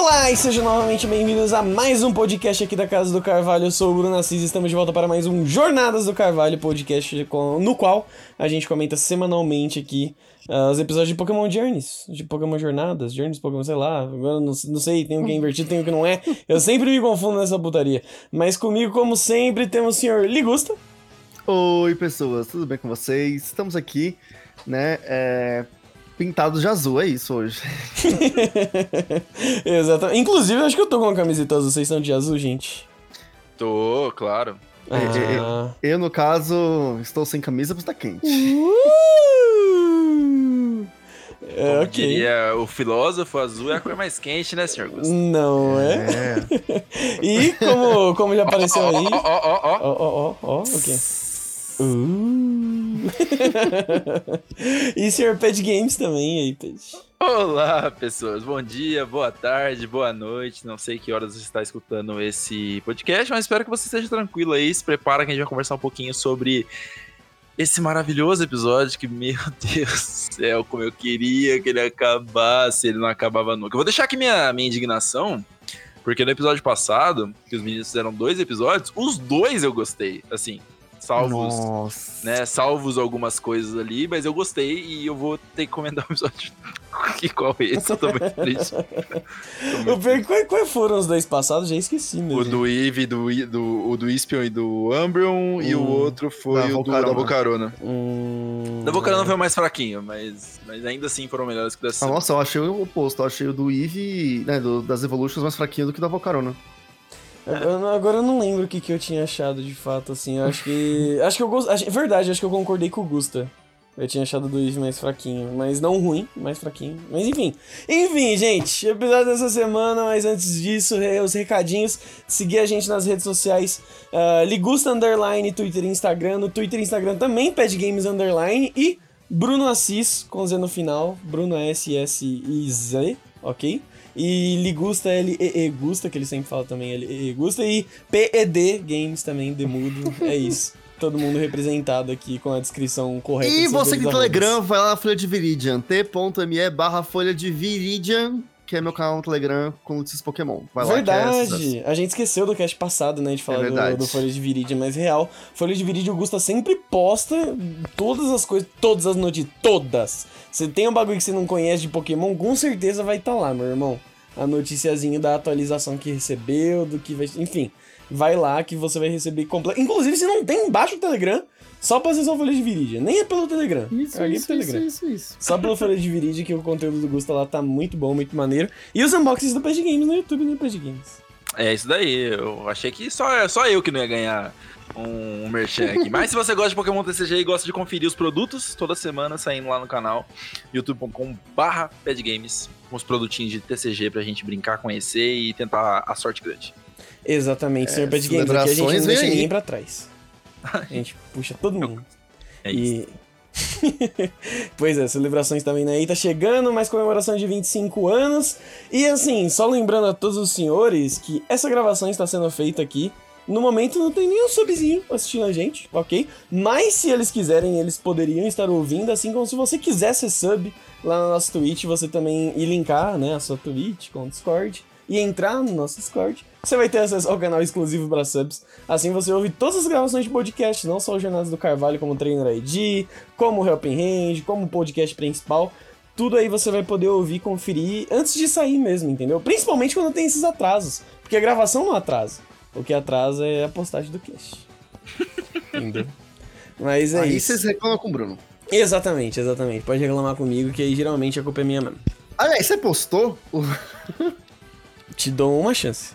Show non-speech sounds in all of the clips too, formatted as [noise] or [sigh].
Olá e sejam novamente bem-vindos a mais um podcast aqui da Casa do Carvalho. Eu sou o Bruno Assis e estamos de volta para mais um Jornadas do Carvalho, podcast no qual a gente comenta semanalmente aqui ah, os episódios de Pokémon Journeys, de Pokémon Jornadas, Journeys, Pokémon, sei lá, não, não sei, tem o que é invertido, tem o que não é. Eu sempre me confundo nessa putaria. Mas comigo, como sempre, temos o senhor Ligusta. Oi, pessoas, tudo bem com vocês? Estamos aqui, né, é, pintados de azul, é isso hoje. [laughs] Exatamente. Inclusive, eu acho que eu tô com uma camiseta azul. Vocês estão de azul, gente? Tô, claro. Ah. Eu, no caso, estou sem camisa porque está quente. Uh! É, Como ok. diria o filósofo, azul é a cor mais quente, né, senhor Gusto? Não é? É. [laughs] E como, como já apareceu aí. ó, ó, ó, ó. Ó, ó, ó, ó, o quê? Uh. [laughs] e Sr. Pet Games também aí, Pet. Olá, pessoas. Bom dia, boa tarde, boa noite. Não sei que horas você está escutando esse podcast, mas espero que você esteja tranquilo aí. Se prepara que a gente vai conversar um pouquinho sobre esse maravilhoso episódio que, meu [laughs] Deus do céu, como eu queria que ele acabasse, ele não acabava nunca. Eu vou deixar aqui minha, minha indignação, porque no episódio passado, que os meninos fizeram dois episódios, os dois eu gostei, assim, salvos Nossa. né, salvos algumas coisas ali, mas eu gostei e eu vou ter que comentar um episódio [laughs] que qual é esse, eu tô muito triste. [laughs] Tô O muito quais, quais foram os dois passados? Já esqueci mesmo. O do Eve, do, do, o do Ispion e do Umbreon, e o Hum. outro foi Da o do, da Volcarona. Hum... Da Volcarona foi o mais fraquinho, mas, mas ainda assim foram melhores que o dessa. Ah, nossa, eu achei o oposto. Eu achei o do Eevee, né, do- das Evolutions mais fraquinho do que da Volcarona. Eu agora eu não lembro o que, que eu tinha achado de fato, assim. Eu acho que. [laughs] acho que eu gostei. Verdade, acho que eu concordei com o Gusta. Eu tinha achado do Eve mais fraquinho. Mas não ruim, mais fraquinho. Mas enfim. Enfim, gente. Episódio dessa semana, mas antes disso, os recadinhos. Seguir a gente nas redes sociais. Uh, Ligusta Underline, Twitter e Instagram. No Twitter e Instagram também, Pad Games Underline. E Bruno Assis, com Z no final. Bruno S-S-I-Z, ok? E Ligusta, L-E-E Gusta, que ele sempre fala também, L-E-E Gusta. E P-E-D Games também, Demudo. É isso. [laughs] Todo mundo representado aqui com a descrição correta. E você que tem Telegram, vai lá na Folha de Viridian, t.me barra Folha de Viridian, que é meu canal no Telegram com notícias Pokémon. Vai lá é sucesso. Verdade. A gente esqueceu do cast passado, né? De falar do, verdade. do Folha de Viridian, mas real. Folha de Viridian, o Gusta sempre posta todas as coisas, todas as notícias, todas. Você tem um bagulho que você não conhece de Pokémon, com certeza vai estar lá, meu irmão. A noticiazinha da atualização que recebeu, do que vai. Enfim, vai lá que você vai receber completo. Inclusive, se não tem embaixo o Telegram, só pra acessar o Folha de Viridian. Nem é pelo Telegram. Isso, Caguei isso, pro isso, Telegram. isso, isso. Só pelo Folha de Viridian que o conteúdo do Gusta lá tá muito bom, muito maneiro. E os unboxings do Pad Games no YouTube, né, Pad Games? É isso daí. Eu achei que só, só eu que não ia ganhar um, um merchan aqui. Mas se você gosta de Pokémon TCG e gosta de conferir os produtos, toda semana saindo lá no canal youtube.com/barra padgames com os produtinhos de TCG pra gente brincar, conhecer e tentar a sorte grande. Exatamente, senhor Pad Games. Aqui a gente não deixa vem aí. ninguém pra trás. [laughs] A gente puxa todo mundo. É isso. E. [laughs] pois é, celebrações também aí tá chegando, mais comemoração de 25 anos. E assim, só lembrando a todos os senhores que essa gravação está sendo feita aqui. No momento não tem nenhum subzinho assistindo a gente, ok? Mas se eles quiserem, eles poderiam estar ouvindo, assim como se você quisesse sub lá na nossa Twitch, você também ir linkar, né, a sua Twitch com o Discord e entrar no nosso Discord. Você vai ter acesso ao canal exclusivo para subs. Assim você ouve todas as gravações de podcast, não só o Jornadas do Carvalho como Trainer ID, como o Helping Range, como o podcast principal. Tudo aí você vai poder ouvir e conferir antes de sair mesmo, entendeu? Principalmente quando tem esses atrasos. Porque a gravação não atrasa. O que atrasa é a postagem do cast. [laughs] entendeu? Mas é Aí isso. vocês reclamam com o Bruno. Exatamente, exatamente. Pode reclamar comigo, que aí geralmente a culpa é minha mesmo. Aliás, você postou? [laughs] Te dou uma chance.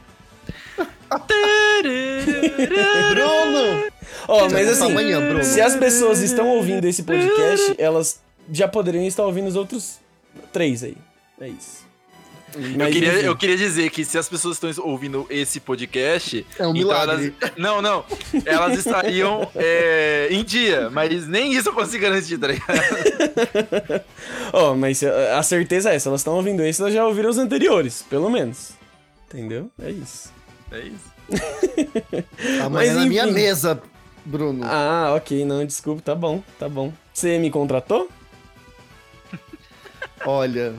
Bruno! Ó, mas Essa assim, Bruno. se as pessoas estão ouvindo esse podcast, elas já poderiam estar ouvindo os outros três aí. É isso. Eu Mas, queria, enfim. eu queria dizer que se as pessoas estão ouvindo esse podcast. É um então milagre. elas- não, não. Elas estariam é, em dia, mas nem isso eu consigo garantir, tá ligado? [laughs] Ó, mas a certeza é essa, elas estão ouvindo esse, elas já ouviram os anteriores, pelo menos. Entendeu? É isso. É isso. [laughs] Amanhã Mas, na minha mesa, Bruno. Ah, ok, não, desculpa, tá bom, tá bom. Você me contratou? Olha,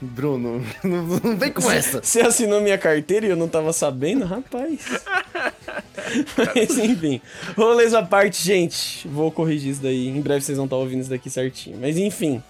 Bruno, [laughs] não, vem com essa. Você assinou minha carteira e eu não tava sabendo, rapaz. [laughs] Mas enfim, rolês à parte, gente. Vou corrigir isso daí. Em breve vocês vão estar ouvindo isso daqui certinho. Mas enfim.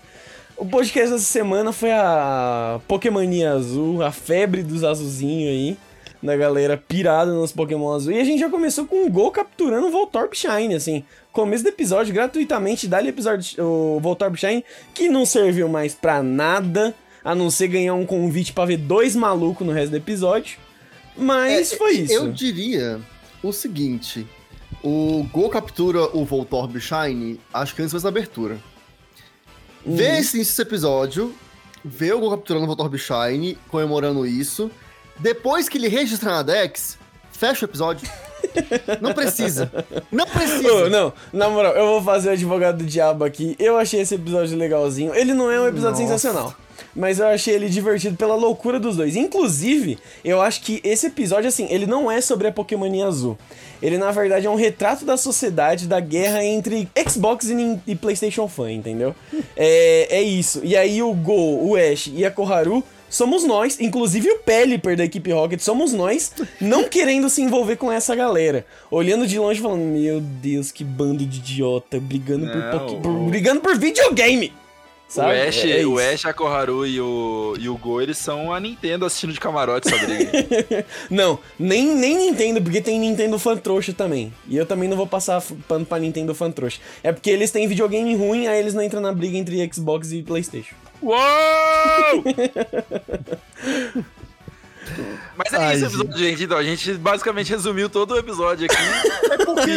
O podcast dessa semana foi a Pokémonia Azul, a febre dos azulzinhos aí, da galera pirada nos Pokémon Azul. E a gente já começou com o Gol capturando o Voltorb Shine, assim. Começo do episódio, gratuitamente, dá-lhe episódio, o Voltorb Shine, que não serviu mais pra nada, a não ser ganhar um convite pra ver dois malucos no resto do episódio. Mas É, foi isso. Eu diria o seguinte: o Go captura o Voltorb Shine, acho que antes fez a abertura. Uhum. Vê esse, esse episódio, vê o Go capturando o Voltorb Shine, comemorando isso. Depois que ele registra na Dex, fecha o episódio. [laughs] Não precisa. Não precisa. Ô, não, na moral, eu vou fazer o advogado do diabo aqui. Eu achei esse episódio legalzinho. Ele não é um episódio Nossa. sensacional. Mas eu achei ele divertido pela loucura dos dois. Inclusive, eu acho que esse episódio, assim, ele não é sobre a Pokémonia Azul. Ele, na verdade, é um retrato da sociedade, da guerra entre Xbox e, e PlayStation Fan, entendeu? [laughs] É, é isso. E aí o Go, o Ash e a Koharu somos nós, inclusive o Pelipper da equipe Rocket, somos nós, não [laughs] querendo se envolver com essa galera. Olhando de longe falando, meu Deus, que bando de idiota, brigando, por, Não, por- o- brigando por videogame! Sabe? O Ash, É- é o. Ash, a Koharu e o, e o Go, eles são a Nintendo assistindo de camarote essa briga. [laughs] Não, nem, nem Nintendo, porque tem Nintendo fan trouxa também. E eu também não vou passar pano pra Nintendo fan trouxa. É porque eles têm videogame ruim, aí eles não entram na briga entre Xbox e PlayStation. Uou! [laughs] Mas é Ai, isso o episódio, gente. Então, a gente basicamente resumiu todo o episódio aqui. [laughs] É porque,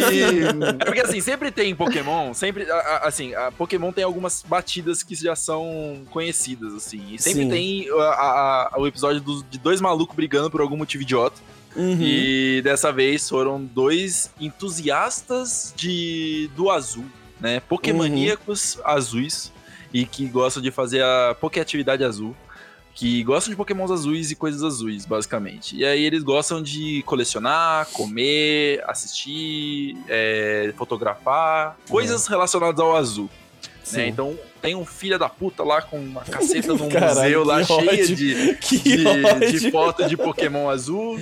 é porque assim, sempre tem Pokémon, sempre, a- a- assim, a Pokémon tem algumas batidas que já são conhecidas, assim. E sempre Sim. tem a- a- a- o episódio dos- de dois malucos brigando por algum motivo idiota. Uhum. E dessa vez foram dois entusiastas de do azul, né? Pokémoníacos azuis e que gostam de fazer a Pokéatividade azul. Que gostam de pokémons azuis e coisas azuis, basicamente. E aí eles gostam de colecionar, comer, assistir, é, fotografar, coisas relacionadas ao azul. Né? Então tem um filho da puta lá com uma caceta [laughs] num Caralho, museu lá que cheia ódio. de, que de, ódio. de foto de Pokémon azul.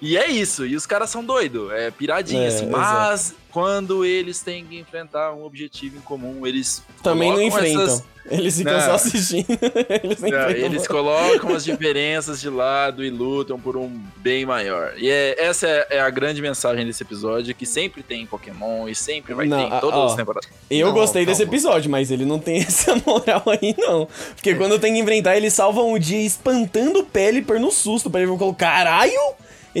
E é isso, e os caras são doidos, é piradinha, É, assim. Mas quando eles têm que enfrentar um objetivo em comum, eles Também não enfrentam. essas- Eles ficam Não. só assistindo. [laughs] eles não eles colocam as diferenças de lado e lutam por um bem maior. E é, essa é, é a grande mensagem desse episódio, que sempre tem Pokémon e sempre vai Não, ter em a- todas ó, as temporadas. Eu Não, gostei desse episódio, mas ele não tem [laughs] essa moral aí, não. Porque quando tem que enfrentar, eles salvam o dia espantando o Pelipper no susto. Pra ele falar, caralho!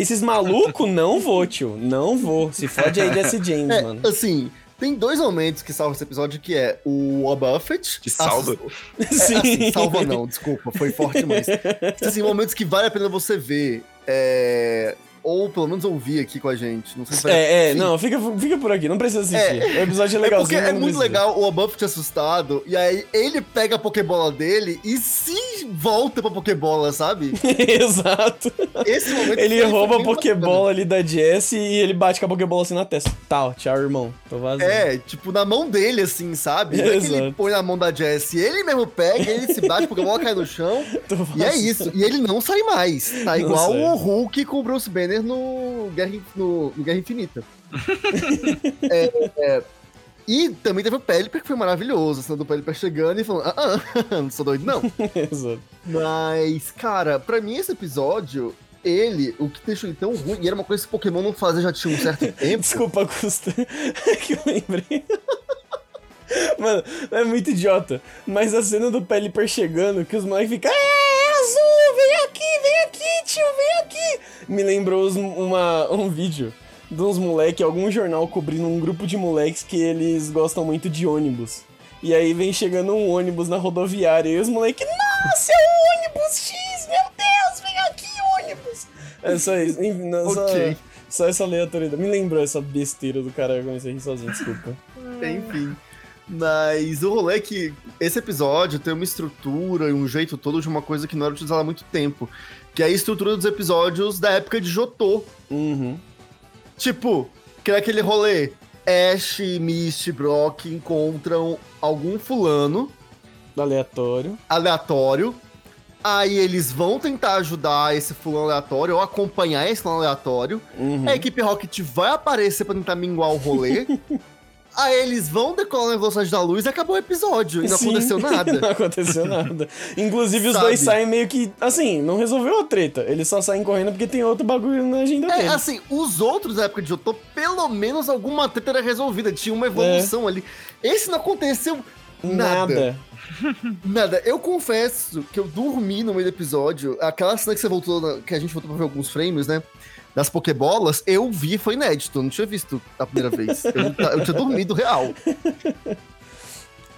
Esses malucos, não vou, tio. Não vou. Se fode aí, Jesse James, [laughs] É, mano. assim, tem dois momentos que salvam esse episódio, que é o Buffett. Que salva? [laughs] É, assim, salva não, desculpa, foi forte demais. Assim, momentos que vale a pena você ver, é, ou pelo menos ouvir aqui com a gente. Não sei se vai... É, é, enfim. não, fica, fica por aqui, não precisa assistir. o episódio é É legalzinho. porque é mas não muito precisa. legal o Buffett assustado, e aí ele pega a Pokébola dele e se volta pra Pokébola, sabe? [laughs] Exato. Esse momento Ele rouba a Pokébola ali da Jess e ele bate com a Pokébola assim na testa. Tal, tchau, irmão. Tô vazando. É, tipo, na mão dele, assim, sabe? É que ele Exato. põe na mão da Jessie, ele mesmo pega, ele se bate, a Pokébola cai no chão, [laughs] e é isso. E ele não sai mais. Tá Não igual o Hulk com o Bruce Banner no Guerra, no, no Guerra Infinita. [laughs] É, é, e também teve o Pelipper, que foi maravilhoso. A cena do Pelipper chegando e falando, ah, ah, [laughs] não sou doido, não. [laughs] Exato. Mas, cara, pra mim esse episódio, ele, o que deixou ele tão ruim, e era uma coisa que Pokémon não fazia já tinha um certo tempo. Desculpa, Custa. Que eu lembrei. Mano, é muito idiota. Mas a cena do Pelipper chegando, que os moleques ficam. É, é azul, vem aqui, vem aqui, tio, vem aqui. Me lembrou uma, um vídeo de uns moleques, algum jornal cobrindo um grupo de moleques que eles gostam muito de ônibus. E aí vem chegando um ônibus na rodoviária e os moleques, nossa, é o ônibus X, meu Deus, vem aqui, ônibus. É só isso. Não, só- Ok. só essa aleatoriedade. Me lembrou essa besteira do cara, eu comecei a rir sozinho, desculpa. Enfim. Mas o rolê é que esse episódio tem uma estrutura e um jeito todo de uma coisa que não era utilizada há muito tempo. Que é a estrutura dos episódios da época de Jotô. Uhum. Tipo, que é aquele rolê. Ash, Misty, Brock encontram algum fulano Aleatório. aleatório Aí eles vão tentar ajudar esse fulano aleatório ou acompanhar esse fulano aleatório. Uhum. A equipe Rocket vai aparecer pra tentar minguar o rolê. [laughs] Aí eles vão decolar na velocidade da luz e acabou o episódio. E não Sim. aconteceu [laughs] nada. não aconteceu nada. Inclusive, os Sabe? dois saem meio que. Assim, não resolveu a treta. Eles só saem correndo porque tem outro bagulho na agenda É, deles. assim, os outros da época de Jotô, pelo menos alguma treta era resolvida. Tinha uma evolução ali. Esse não aconteceu nada. Nada. [laughs] [laughs] Nada. Eu confesso que eu dormi no meio do episódio. Aquela cena que você voltou, na- que a gente voltou pra ver alguns frames, né? Das Pokébolas, eu vi, foi inédito. Eu não tinha visto a primeira vez. Eu, eu tinha dormido real.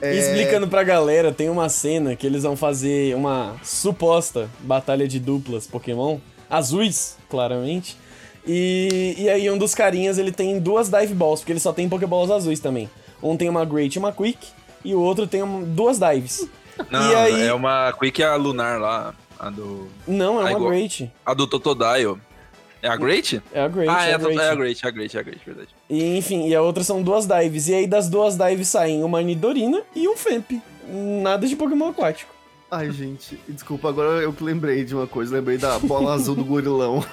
É, E explicando pra galera, tem uma cena que eles vão fazer uma suposta batalha de duplas Pokémon, azuis, claramente. E, e aí um dos carinhas, ele tem duas Dive Balls, porque ele só tem Pokéballs azuis também. Um tem uma Great e uma Quick, e o outro tem um- duas Dives. Não, E aí- é uma Quick a Lunar lá. A do. Não, é Ah, uma igual. Great. A do Totodile. É a Great? É a Great, ah, é é a, a to- Great. é a Great, é a Great, é a Great, verdade. E, enfim, e a outra são duas Dives. E aí das duas Dives saem uma Nidorina e um Femp. Nada de Pokémon aquático. Ai, gente, desculpa, agora eu que lembrei de uma coisa. Lembrei da bola [laughs] azul do gorilão.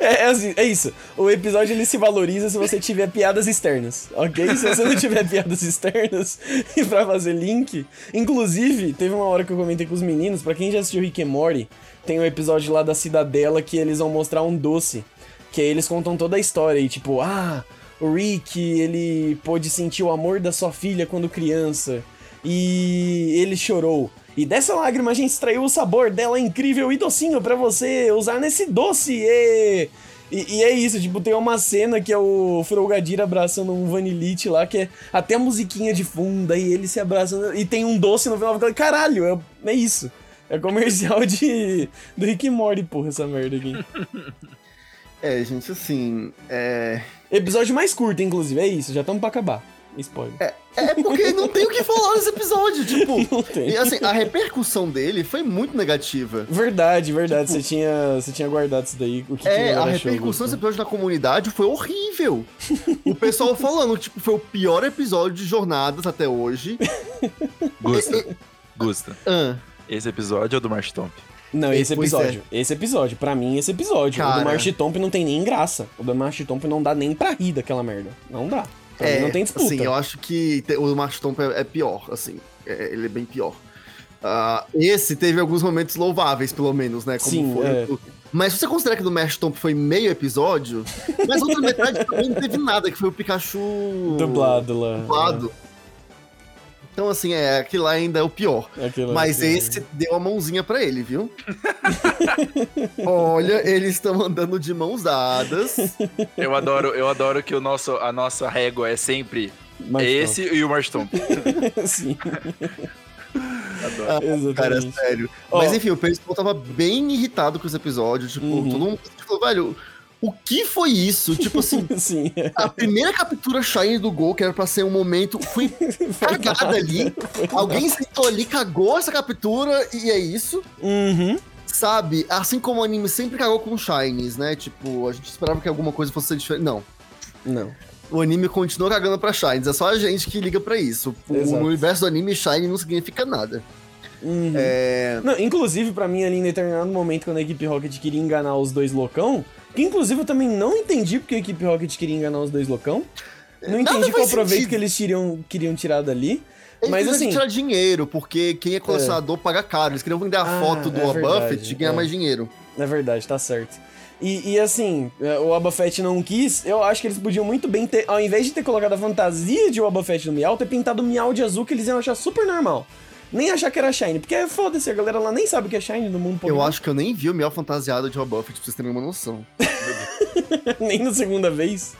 É, é assim, é isso. O episódio ele se valoriza se você tiver piadas externas, ok? Se você não tiver piadas externas [laughs] e pra fazer link. Inclusive, teve uma hora que eu comentei com os meninos, pra quem já assistiu Rick and Morty, tem um episódio lá da Cidadela que eles vão mostrar um doce. Que aí eles contam toda a história e tipo, ah, o Rick, ele pôde sentir o amor da sua filha quando criança. E ele chorou. E dessa lágrima a gente extraiu o sabor dela incrível e docinho pra você usar nesse doce. E, e, e é isso, tipo, tem uma cena que é o Frogadir abraçando um Vanillite lá, que é até musiquinha de funda e ele se abraçando. E tem um doce no final. Caralho, é, é isso. É comercial de do Rick e Morty, porra, essa merda aqui. [laughs] É, gente, assim. É. Episódio mais curto, inclusive, é isso, já estamos pra acabar. Spoiler. É porque não tem o que falar nesse episódio, tipo. [laughs] Não tem. E assim, a repercussão dele foi muito negativa. Verdade, verdade. você, tinha, você tinha guardado isso daí. O que que É, a a repercussão desse Gusto? episódio na comunidade foi horrível. o pessoal [laughs] falando, tipo, foi o pior episódio de jornadas até hoje. Gusta, Gusta. Ah, Esse episódio é o do March Tomp. Não, esse Pois episódio. Esse episódio. Pra mim, esse episódio. O Cara. do Marchitomp não tem nem graça. O do Marchitomp não dá nem pra rir daquela merda. Não dá. Pra mim é, não tem disputa. assim, eu acho que o Mastomp é, é pior, assim. É, ele é bem pior. Ah, esse teve alguns momentos louváveis, pelo menos, né? Como Sim, foi. é. o- Mas se você considerar que do Mastomp foi meio episódio, [laughs] mas a outra metade também não teve nada, que foi o Pikachu Dublado lá. dublado. Então, assim, é, aquilo lá ainda é o pior. É aquilo- Mas aquilo- esse deu a mãozinha pra ele, viu? [laughs] Olha, eles estão andando de mãos dadas. Eu adoro, eu adoro que o nosso, a nossa régua é sempre esse e o March Tomp. [laughs] Sim, Adoro. exatamente. Cara, sério. Ó. Mas enfim, o pessoal tava bem irritado com esse episódio. Tipo, Uhum. todo mundo falou, velho, o que foi isso? Tipo assim, [laughs] Sim. a primeira captura Shine do Gol, que era pra ser um momento, [laughs] foi cagada ali. [laughs] Alguém sentou ali, cagou essa captura e é isso. Uhum. Sabe? Assim como o anime sempre cagou com Shines, né? Tipo, a gente esperava que alguma coisa fosse diferente. Não. Não. O anime continua cagando pra Shines. É só a gente que liga pra isso. O-. No universo do anime, Shine não significa nada. Uhum. É. Não, inclusive, pra mim, ali em determinado momento, quando a equipe Rocket queria enganar os dois loucão, que inclusive eu também não entendi porque a equipe Rocket queria enganar os dois loucão. Não Nada entendi qual proveito sentido. que eles tiriam, queriam tirar dali. Eles Mas assim. tirar dinheiro, porque quem é colecionador paga caro. Eles queriam vender a Ah, foto do é verdade, Buffett e ganhar é. mais dinheiro. É verdade, tá certo. E, e assim, é, o Boba Fett não quis, eu acho que eles podiam muito bem ter, ao invés de ter colocado a fantasia de Boba Fett no Miau, ter pintado o Miau de azul que eles iam achar super normal. Nem achar que era Shine, porque foda-se, a galera lá nem sabe o que é Shine no mundo Eu Pokémon. acho que eu nem vi o Miel fantasiado de Buffett, pra vocês terem uma noção. [laughs] nem na segunda vez.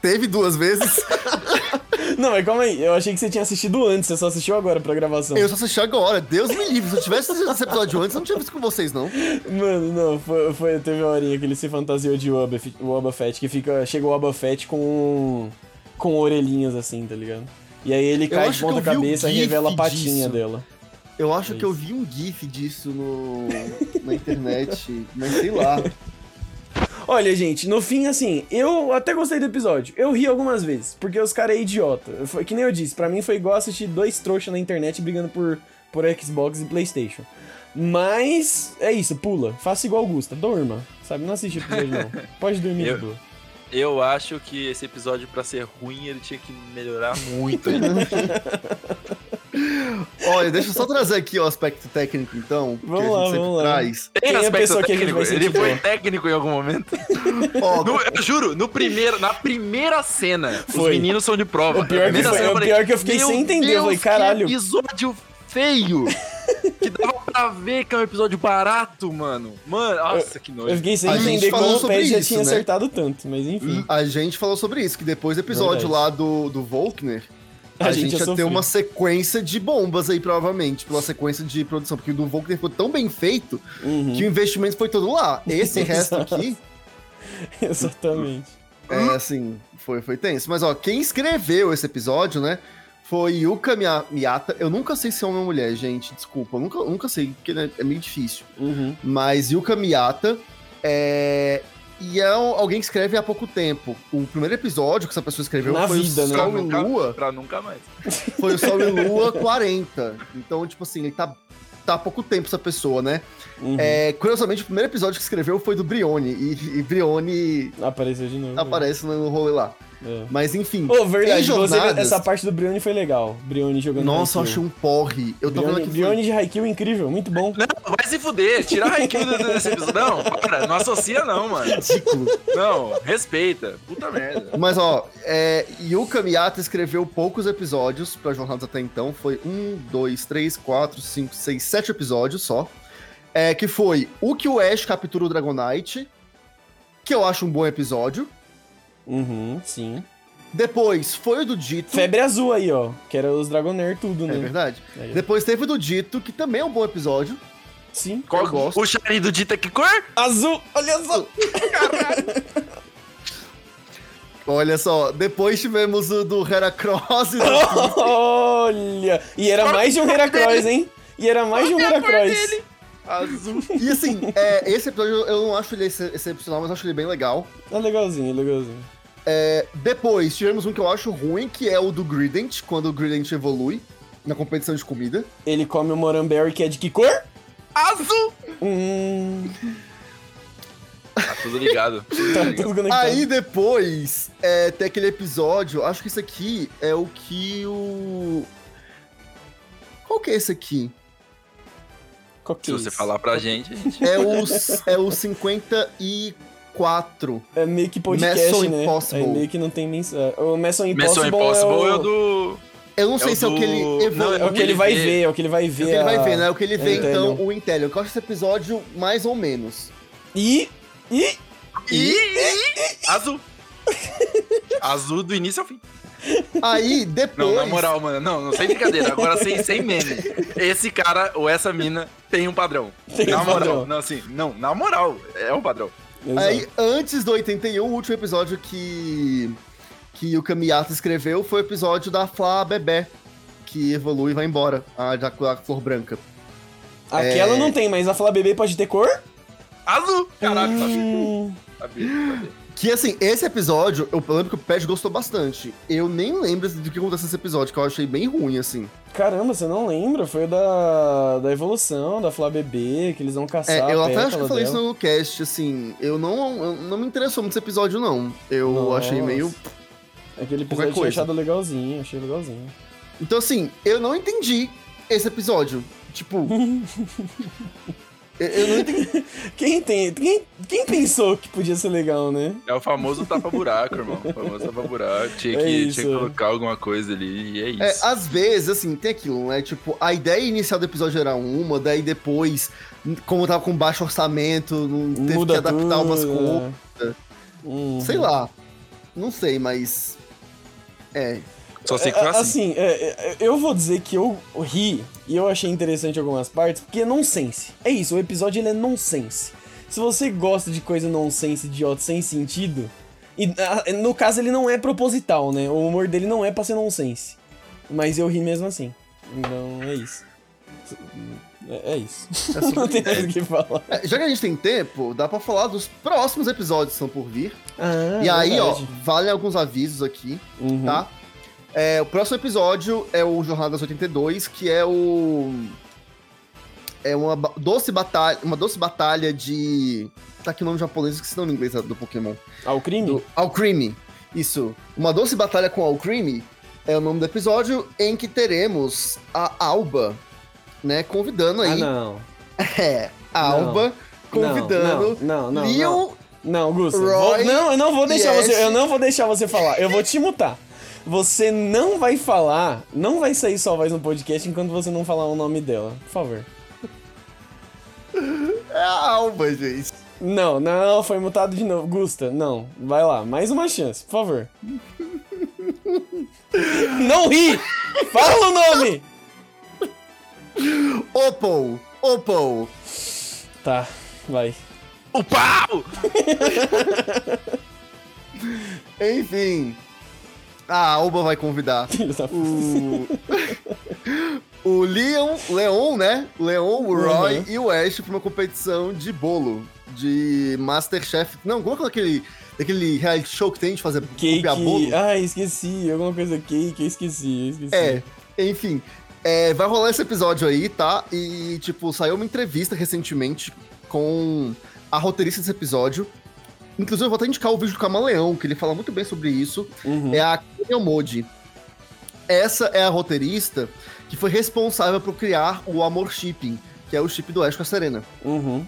Teve duas vezes. [laughs] Não, mas calma aí, eu achei que você tinha assistido antes, você só assistiu agora pra gravação. eu só assisti agora. Deus me livre. Se eu tivesse assistido esse episódio antes, eu não tinha visto com vocês, não. Mano, não, foi, foi- teve uma horinha que ele se fantasiou de Fett, que fica, chega o Fett com, com orelhinhas assim, tá ligado? E aí ele cai de ponta cabeça e gif revela a patinha disso. dela. Eu acho É que eu vi um GIF disso no, na internet, [laughs] mas sei lá. Olha, gente, no fim, assim, eu até gostei do episódio. Eu ri algumas vezes, porque os caras é idiota. Foi, que nem eu disse, pra mim foi igual assistir dois trouxas na internet brigando por, por Xbox e Playstation. Mas é isso, pula. Faça igual Augusta, durma. Sabe, não assiste episódio não. [laughs] Pode dormir Eu- de boa. Eu acho que esse episódio, pra ser ruim, ele tinha que melhorar muito. [laughs] ainda. Olha, deixa eu só trazer aqui o aspecto técnico, então. que Vamos a gente lá, sempre vamos lá. traz. Tem Quem é aspecto gente técnico? Ele foi técnico em algum momento. [laughs] Ó, No- eu juro, no primeiro, na primeira cena, os Foi. meninos são de prova. O pior que primeira foi- cena, eu o falei, pior que eu fiquei "Meu sem entender, eu falei, Deus, caralho." Que episódio feio! [laughs] pra ver que é um episódio barato, mano. Mano, nossa, que nojo. Eu fiquei sem A gente entender falou como o sobre Pet já isso, tinha né? acertado tanto, mas enfim. a gente falou sobre isso, que depois do episódio Verdade. lá do, do Volkner, [laughs] a, A gente, gente ia ter uma sequência de bombas aí, provavelmente, pela sequência de produção, porque o do Volkner ficou tão bem feito Uhum. que o investimento foi todo lá. [laughs] Esse resto aqui, Exatamente. é assim, foi, foi tenso. Mas ó, quem escreveu esse episódio, né? Foi Yuka Mia- Miyata. Eu nunca sei se é homem ou mulher, gente. Desculpa, eu nunca, nunca sei, porque né, é meio difícil. Uhum. Mas Yuka Miyata é. E é alguém que escreve há pouco tempo. O primeiro episódio que essa pessoa escreveu Na foi vida, o né? Sol Pra e nunca, Lua. pra nunca mais. [laughs] Foi o Sol e Lua 40. Então, tipo assim, ele tá, tá há pouco tempo essa pessoa, né? Uhum. É, curiosamente, o primeiro episódio que escreveu foi do Brione. E, e Brione Apareceu de novo. aparece no rolê lá. É. Mas enfim. Ô, verdade, em você- jornadas- essa parte do Brione foi legal. Brione jogando Nossa, eu achei um porre. Eu tô Brione, vendo aqui. Brione de Haikyuu incrível, muito bom. Não, vai se fuder. Tira a Haikyuu desse episódio. Não, para. Não associa não, mano. ridículo. Não, respeita. Puta merda. Mas ó, é, Yuka Miyata escreveu poucos episódios pra Jornadas até então. Foi um, dois, três, quatro, cinco, seis, sete episódios só. É, que foi o que o Ash captura o Dragonite, que eu acho um bom episódio. Uhum, sim. Depois foi o do Dito. Febre azul aí, ó. Que era os Dragonair tudo, É né? verdade. Aí, ó. Depois teve o do Dito, que também é um bom episódio. Sim. Qual, gosto. O Shari do Dita que cor? Azul, olha só. [laughs] Olha só, depois tivemos o do Heracross e do [laughs] Olha. E era mais de um Heracross, hein? E era mais de um Heracross. Azul. E assim, é, esse episódio eu não acho ele ex- excepcional, mas eu acho ele bem legal. É legalzinho, é legalzinho. É, depois tivemos um que eu acho ruim, que é o do Grident, quando o Grident evolui na competição de comida. Ele come o Moranberry, que é de que cor? Azul. Hum. Tá tudo ligado. [laughs] Tá tudo. Aí depois é, tem aquele episódio, acho que esse aqui é o que o. Qual que é esse aqui? Qual que Se é você isso? falar pra gente, a gente. É o, é o 54. É meio que podcast, Mission né? Impossible. Aí meio que não tem mensagem. O Mission Impossible, Mission Impossible é, é o... o do. Eu não É sei o se é o que ele do- evolui. Não, É o que ele vai ver, é o que ele vai É ver. o que ele vai a- ver, né? É o que ele vê, então, o Intellion. Que eu acho esse episódio mais ou menos. E. E. E. Azul. Azul do início ao fim. Aí, depois... Não, na moral, mano. Não, não sem brincadeira. Agora sem, sem meme. Esse cara ou essa mina tem um padrão. Tem na um moral. padrão. Não, assim, não, na moral, é um padrão. Exato. Aí, antes do 81, o último episódio que, que o Kamiata escreveu foi o episódio da Flá Bebé, que evolui e vai embora, a da a flor branca. Aquela é- não tem, mas a Flá Bebê pode ter cor? Azul! Caralho, sabia. Hum, Sabia, sabia. Que, assim, esse episódio, eu lembro que o Pet gostou bastante. Eu nem lembro do que aconteceu nesse episódio, que eu achei bem ruim, assim. Caramba, você não lembra? Foi da, da evolução, da Flá Bebê, que eles vão caçar É, eu até acho que eu falei dela. isso no cast, assim, eu não, eu não me interessou muito esse episódio, não. Eu Nossa. achei meio... Aquele episódio eu tinha achado legalzinho, achei legalzinho. Então, assim, eu não entendi esse episódio. Tipo... [laughs] eu, eu não entendi. [laughs] Quem tem. Quem, quem pensou que podia ser legal, né? É o famoso tapa-buraco, irmão. O famoso tapa-buraco. Tinha, É que, tinha que colocar alguma coisa ali e é isso. É, às vezes, assim, tem aquilo, né? Tipo, a ideia inicial do episódio era uma, daí depois, como tava com baixo orçamento, não teve Muda que adaptar umas tudo, coisas. Uhum. Sei lá. Não sei, mas. É. Só sei que foi É, assim. Assim, é, é, eu vou dizer que eu ri e eu achei interessante algumas partes, porque é nonsense. É isso, o episódio ele é nonsense. Se você gosta de coisa nonsense, idiota, sem sentido, e ah, no caso ele não é proposital, né? O humor dele não é pra ser nonsense. Mas eu ri mesmo assim. Então é isso. É, é isso. É sobre- [laughs] não tem mais o que falar. É, Já que a gente tem tempo, dá pra falar dos próximos episódios que estão por vir. Ah, e aí, ó, valem alguns avisos aqui, Uhum. tá? É, o próximo episódio é o Jornadas 82, que é o. é uma doce batalha, uma doce batalha de. Tá aqui o nome japonês, esqueci o nome em inglês do Pokémon. Ao crime? Do Alcremie. Isso. Uma doce batalha com Alcremie é o nome do episódio em que teremos a Alba, né, convidando Ah, aí. não. [laughs] É, a Não. Alba convidando Não, não, não. não. Leon Não. Roy vou- não, eu não vou deixar você. Eu não vou deixar você falar. Eu vou te mutar. Você não vai falar, não vai sair sua voz no podcast enquanto você não falar o nome dela. Por favor. É a Alba, gente. Não, não, foi mutado de novo. Gusta, não. Vai lá, mais uma chance, por favor. [laughs] Não ri! Fala o nome! Opal, Opal. Tá, vai. O pau! [laughs] Enfim. A Alba vai convidar [laughs] o. [laughs] o Leon, Leon, né? Leon, o Roy Uhum. e o Ash pra uma competição de bolo. De Masterchef. Não, como é que é aquele, aquele reality show que tem de fazer Cake. copiar bolo? Ai, esqueci. Alguma coisa cake, eu esqueci, eu esqueci. É, enfim. é, vai rolar esse episódio aí, tá? E, tipo, saiu uma entrevista recentemente com a roteirista desse episódio. Inclusive, eu vou até indicar o vídeo do Camaleão, que ele fala muito bem sobre isso. Uhum. É a Kenya Modi. Essa é a roteirista que foi responsável por criar o Amor Shipping, que é o chip do Ash com a Serena. Uhum.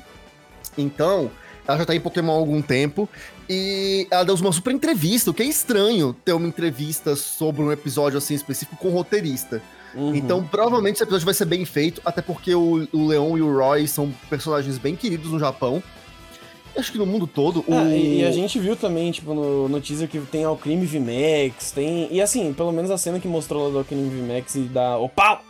Então, ela já tá em Pokémon há algum tempo. E ela deu uma super entrevista, o que é estranho ter uma entrevista sobre um episódio assim específico com um roteirista. Uhum. Então, provavelmente esse episódio vai ser bem feito, até porque o, o Leon e o Roy são personagens bem queridos no Japão. Acho que no mundo todo. Ah, o... e, e a gente viu também, tipo, no, no teaser que tem Alcrime VMAX, tem... E assim, pelo menos a cena que mostrou lá do Alcrime VMAX e da... O pau!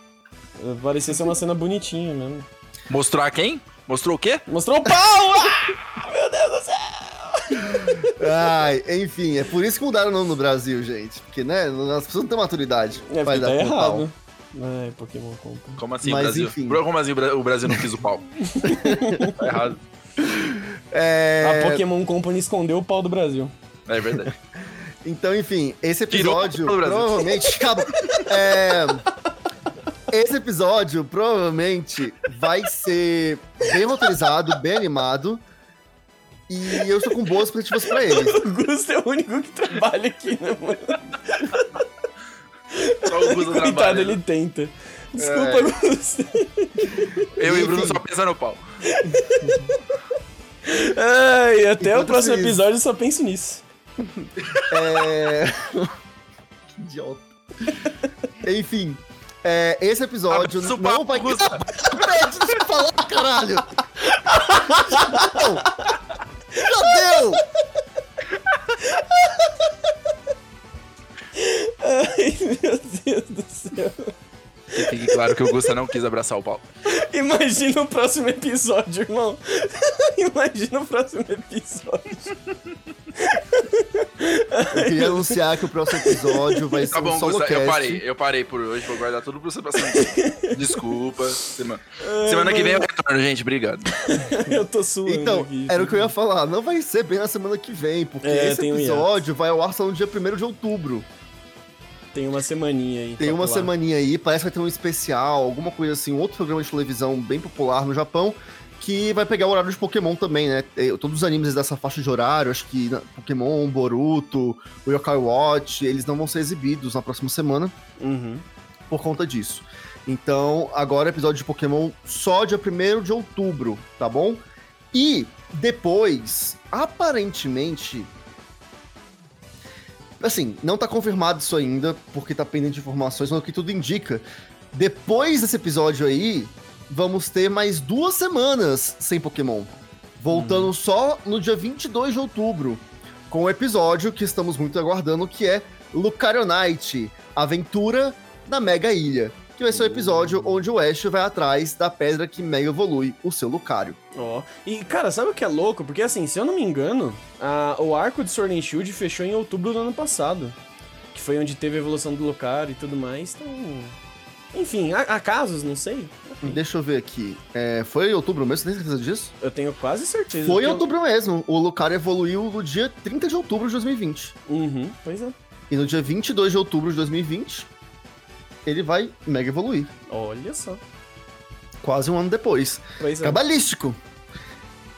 Parecia ser uma cena bonitinha mesmo. Mostrou a quem? Mostrou o quê? Mostrou o pau! Ah! Meu Deus do céu! Ai, enfim, é por isso que mudaram o nome no Brasil, gente. Porque, né, as pessoas não têm maturidade. É, Vai porque tá dar pro pau. errado. Ai, Pokémon Company. Como assim Mas, o Brasil? enfim. Como assim o Brasil não quis o pau? [laughs] tá errado. É... A Pokémon Company escondeu o pau do Brasil. É verdade. [laughs] Então, enfim, esse Tirou episódio do Brasil. provavelmente. [laughs] Acabou. É, Esse episódio provavelmente vai ser bem roteirizado, bem animado. E eu estou com boas expectativas pra ele. [laughs] O Gusto é o único que trabalha aqui, né, mano? Só o Gusto Coitado, trabalha. ele tenta. Desculpa, É. Gusto. Eu e o Bruno só pensando no pau. Ai, até o Enquanto próximo isso- episódio eu só penso nisso. É... [laughs] que idiota. Enfim, é, esse episódio Abraço, não vai. Pede, deixa eu falar, caralho! Já deu! Ai, meu Deus do céu. Que fique claro que o Gusta não quis abraçar o pau. Imagina o próximo episódio, irmão. Imagina o próximo episódio. Eu queria anunciar que o próximo episódio vai [laughs] ser Tá bom, um solo eu parei. Eu parei por hoje, vou guardar tudo pra você passar. Desculpa. Semana, semana que vem eu retorno, gente. Obrigado. Eu tô suando Então, aqui. era o que eu ia falar. Não vai ser bem na semana que vem, porque É, esse tem um episódio vai ao ar só no dia 1 de outubro. Tem uma semaninha aí. Tem pra uma semaninha aí, parece que vai ter um especial, alguma coisa assim, um outro programa de televisão bem popular no Japão, que vai pegar o horário de Pokémon também, né? Eh, Todos os animes dessa faixa de horário, acho que na- Pokémon, Boruto, o Yokai Watch, eles não vão ser exibidos na próxima semana Uhum. por conta disso. Então, agora episódio de Pokémon só dia 1 de outubro, tá bom? E depois, aparentemente. Assim, não tá confirmado isso ainda, porque tá pendente de informações, mas o que tudo indica. Depois desse episódio aí, vamos ter mais duas semanas sem Pokémon. Voltando só no dia 22 de outubro, com o episódio que estamos muito aguardando, que é Lucario Knight, Aventura na Mega Ilha. Que vai ser o episódio onde o Ash vai atrás da pedra que mega evolui o seu Lucario. Ó. E, cara, sabe o que é louco? Porque, assim, se eu não me engano, a- o arco de Sword and Shield fechou em outubro do ano passado. Que foi onde teve a evolução do Lucario e tudo mais. Então. Enfim, há, há casos, não sei. Deixa eu ver aqui. É, foi em outubro mesmo? Você tem certeza disso? Eu tenho quase certeza. Foi em outubro mesmo. O Lucario evoluiu no dia 30 de outubro de 2020. Uhum, pois é. E no dia 22 de outubro de 2020, ele vai mega evoluir. Olha só. Quase um ano depois. Pois é. Cabalístico.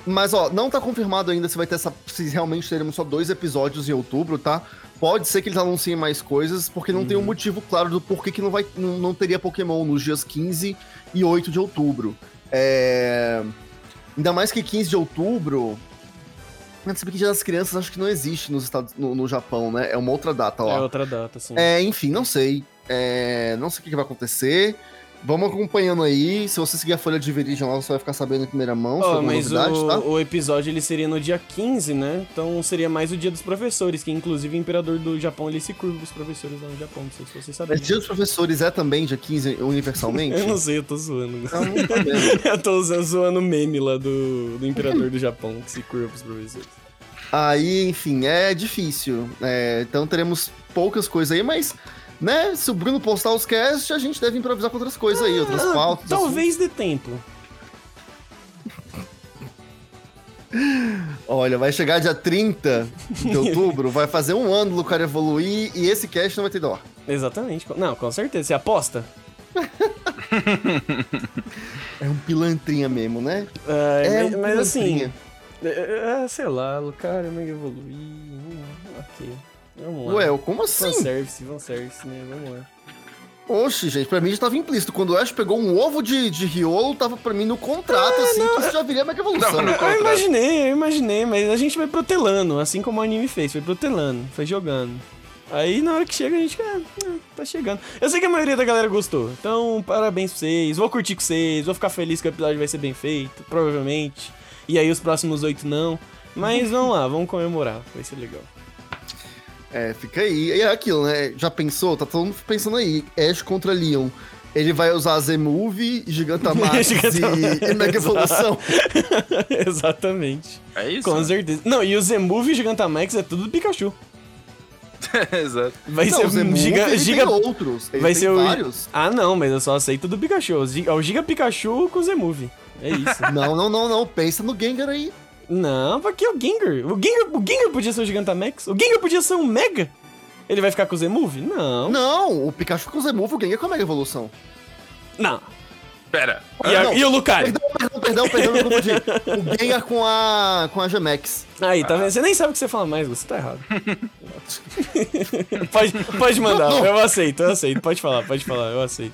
Mas, ó, não tá confirmado ainda se vai ter essa. Se realmente teremos só dois episódios em outubro, tá? Pode ser que eles anunciem mais coisas, porque não tem um motivo claro do porquê que não, vai, não, não teria Pokémon nos dias 15 e 8 de outubro. É. Ainda mais que 15 de outubro. Sabe que Dia das Crianças acho que não existe nos Estados, no, no Japão, né? É uma outra data lá. É outra data, sim. É, enfim, não sei. É, não sei o que vai acontecer. Vamos acompanhando aí. Se você seguir a folha de Viridian lá, você vai ficar sabendo em primeira mão. Alguma mas novidade, o, tá? o episódio ele seria no dia 15, né? Então seria mais o dia dos professores, que inclusive o imperador do Japão ele se curva os professores lá no Japão, não sei se vocês sabem. Mas Dia dos Professores é também dia 15 universalmente? [laughs] Eu não sei, eu tô zoando. Não tá [laughs] eu tô usando, zoando o meme lá do, do imperador do Japão, que se curva pros professores. Aí, enfim, é difícil. É, então teremos poucas coisas aí, mas, né, se o Bruno postar os casts, a gente deve improvisar com outras coisas aí, outras Ah, pautas. Talvez dê tempo. [laughs] Olha, vai chegar dia 30 de outubro, vai fazer um ano do Lucario evoluir e esse cast não vai ter dó. Exatamente. Não, com certeza. Você aposta? [laughs] É um pilantrinha mesmo, né? Ah, É mas, um mas assim, pilantrinha. é, é, sei lá, Lucario Mega Evoluir. hum, Ok. Vamos lá. Ué, como assim? Fanservice, fanservice, né? Vamos lá. Oxe, gente, pra mim já tava implícito. Quando o Ash pegou um ovo de, de riolo, tava pra mim no contrato, assim, que isso já viria Mega Evolução. Não, não. Eu imaginei, eu imaginei, mas a gente vai protelando, assim como o anime fez, foi protelando, foi jogando. Aí na hora que chega a gente, ah, ah, tá chegando. Eu sei que a maioria da galera gostou, então parabéns pra vocês, vou curtir com vocês, vou ficar feliz que o episódio vai ser bem feito, provavelmente. E aí os próximos oito não. Mas vamos lá, vamos comemorar, vai ser legal. É, fica aí. E é aquilo, né? Já pensou? Tá todo mundo pensando aí. Ash contra Leon. Ele vai usar Z-Move, Gigantamax [laughs] Gigantamax, e, Mega Evolução. [laughs] Exatamente. É isso? Com né? certeza. Não, e o Zemove e o Gigantamax é tudo do Pikachu. [laughs] Exato. Vai Não, ser o Z-Move, giga, ele giga... tem outros. Ele vai tem ser o- vários. Ah, não, mas eu só aceito do Pikachu. O É o Giga Pikachu com o Zemove. É isso. Não, não, não, não. Pensa no Gengar aí. Não, porque é o Gengar. O Gengar, o Gengar podia ser o Gigantamax. O Gengar podia ser um Mega. Ele vai ficar com o Zemove? Não. Não, o Pikachu com o Z-Move, o Gengar com a Mega Evolução. Não. Pera. E, a- não. e o Lucario? Perdão, perdão, perdão, confundi. O [laughs] Gengar com a, com a Gemex. Aí, tá vendo? Você nem sabe o que você fala mais. Você tá errado. [laughs] pode, pode mandar, Não. eu aceito, eu aceito. Pode falar, pode falar, eu aceito.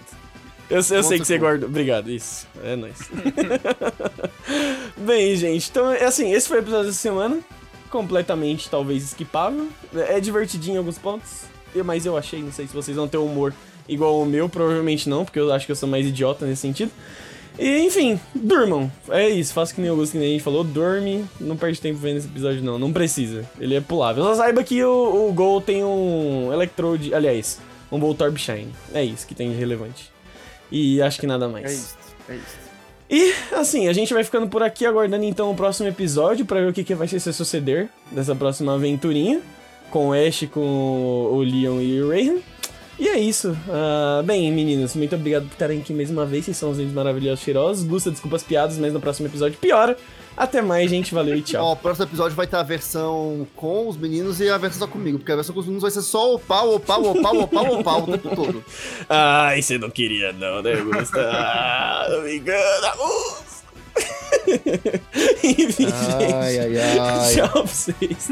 Eu, eu sei que você guardou. Obrigado, isso. É nóis. [laughs] Bem, gente, então, é assim, esse foi o episódio dessa semana. Completamente, talvez, esquipável. É divertidinho em alguns pontos. Mas eu achei, não sei se vocês vão ter humor igual o meu, provavelmente não, porque eu acho que eu sou mais idiota nesse sentido. E, enfim, durmam. É isso, faça que nem o Augusto, que nem a gente falou, dorme, não perde tempo vendo esse episódio não, não precisa. Ele é pulável. Só saiba que o, o Gol tem um Electrode, aliás, um Voltorb Shine. É isso que tem de relevante. E acho que nada mais. É isso, é isso. E, assim, a gente vai ficando por aqui aguardando então o próximo episódio pra ver o que, que vai se suceder dessa próxima aventurinha com o Ash, com o Leon e o Rayhan. E é isso. Ah, bem, meninos, muito obrigado por estarem aqui mais uma vez. Vocês são os lindos maravilhosos cheirosos. Gusta, desculpa as piadas, mas no próximo episódio piora. Até mais, gente. Valeu e tchau. Ó, o próximo episódio vai ter a versão com os meninos e a versão só comigo, porque a versão com os meninos vai ser só o pau, o pau, o pau, o pau, o pau o tempo todo. [laughs] Ai, você não queria não, né, Gusta? [laughs] Ah, não me engana. Enfim, gente. [laughs] Ai, ai, ai. Tchau pra vocês.